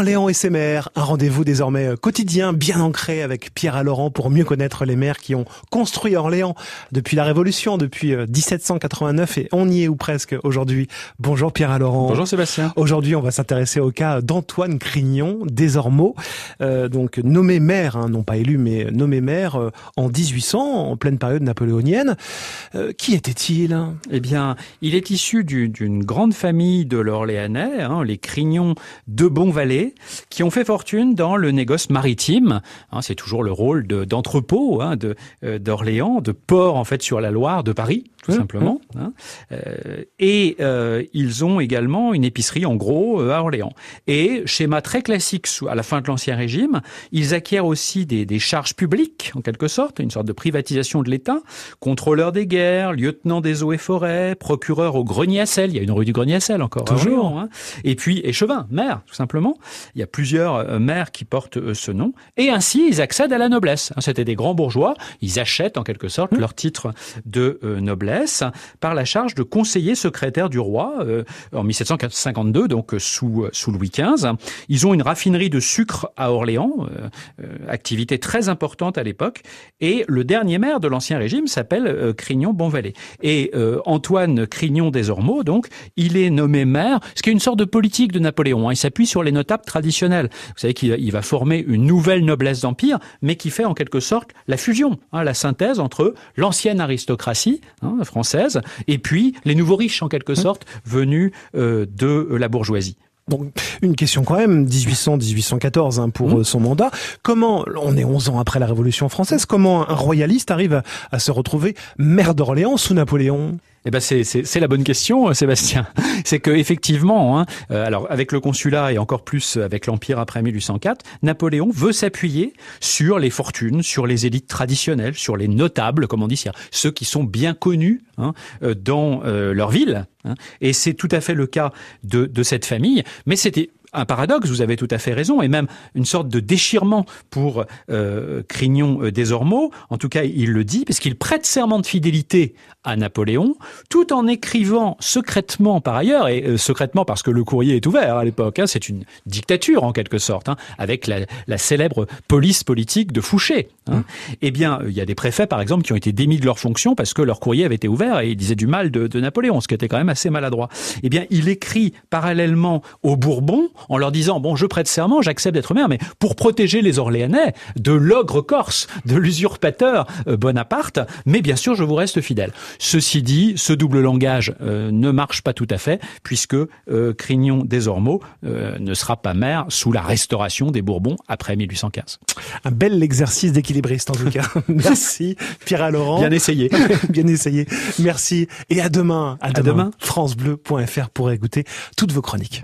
Orléans et ses maires, un rendez-vous désormais euh, quotidien, bien ancré avec Pierre Allorand pour mieux connaître les maires qui ont construit Orléans depuis la Révolution, depuis 1789 euh, et on y est ou presque aujourd'hui. Bonjour Pierre Allorand. Bonjour Sébastien. Aujourd'hui, on va s'intéresser au cas d'Antoine Crignon des Ormeaux, euh, donc nommé maire, hein, non pas élu, mais nommé maire en 1800, en pleine période napoléonienne. qui était-il Eh bien, il est issu d'une grande famille de l'Orléanais, hein, les Crignons de Bonvalet qui ont fait fortune dans le négoce maritime. Hein, c'est toujours le rôle d'entrepôt hein, de, euh, d'Orléans, de port en fait sur la Loire de Paris tout mmh, simplement. Mmh. Hein. Euh, et euh, ils ont également une épicerie en gros à Orléans. Et schéma très classique à la fin de l'Ancien Régime, ils acquièrent aussi des, des, charges publiques en quelque sorte, une sorte de privatisation de l'État, contrôleur des guerres, lieutenant des eaux et forêts, procureur au grenier à sel. Il y a une rue du grenier à sel encore. Toujours. Orléans, Et puis échevin, maire tout simplement. Il y a plusieurs euh, maires qui portent euh, ce nom. Et ainsi, ils accèdent à la noblesse. Hein, c'était des grands bourgeois. Ils achètent en quelque sorte leur titre de euh, noblesse par la charge de conseiller secrétaire du roi en 1752, donc sous, sous Louis XV. Ils ont une raffinerie de sucre à Orléans, activité très importante à l'époque. Et le dernier maire de l'Ancien Régime s'appelle Crignon Bonvalet. Et Antoine Crignon des Ormeaux, donc, il est nommé maire, ce qui est une sorte de politique de Napoléon. Hein. Il s'appuie sur les notables traditionnels. Vous savez qu'il va former une nouvelle noblesse d'empire, mais qui fait en quelque sorte la fusion, hein, la synthèse entre l'ancienne aristocratie hein, française et puis les nouveaux riches en quelque sorte venus euh, de la bourgeoisie. Donc, une question quand même, 1800-1814 hein, pour mmh. euh, son mandat. Comment, on est 11 ans après la Révolution française, comment un royaliste arrive à se retrouver maire d'Orléans sous Napoléon? Eh ben c'est la bonne question, euh, Sébastien. C'est que effectivement, hein, euh, alors avec le consulat et encore plus avec l'empire après 1804, Napoléon veut s'appuyer sur les fortunes, sur les élites traditionnelles, sur les notables, comme on dit, ceux qui sont bien connus hein, euh, dans leur ville. Hein. Et c'est tout à fait le cas de, de cette famille. Mais c'était un paradoxe, vous avez tout à fait raison, et même une sorte de déchirement pour euh, Crignon euh, des Ormeaux. En tout cas, il le dit, parce qu'il prête serment de fidélité à Napoléon, tout en écrivant secrètement par ailleurs, et euh, secrètement parce que le courrier est ouvert à l'époque, hein, c'est une dictature en quelque sorte, hein, avec la, la, célèbre police politique de Fouché. Hein. Mmh. Eh bien, il y a des préfets, par exemple, qui ont été démis de leur fonction parce que leur courrier avait été ouvert et ils disaient du mal de, de Napoléon, ce qui était quand même assez maladroit. Eh bien, il écrit parallèlement aux Bourbons en leur disant bon, je prête serment, j'accepte d'être maire, mais pour protéger les Orléanais de l'ogre corse, de l'usurpateur euh, Bonaparte, mais bien sûr, je vous reste fidèle. Ceci dit, ce double langage euh, ne marche pas tout à fait, puisque euh, Crignon des Ormeaux ne sera pas maire sous la restauration des Bourbons après 1815. Un bel exercice d'équilibriste en tout cas. Merci Pierre Laurent. Bien essayé. Bien essayé. Merci et à demain. À, demain. FranceBleu.fr pour écouter toutes vos chroniques.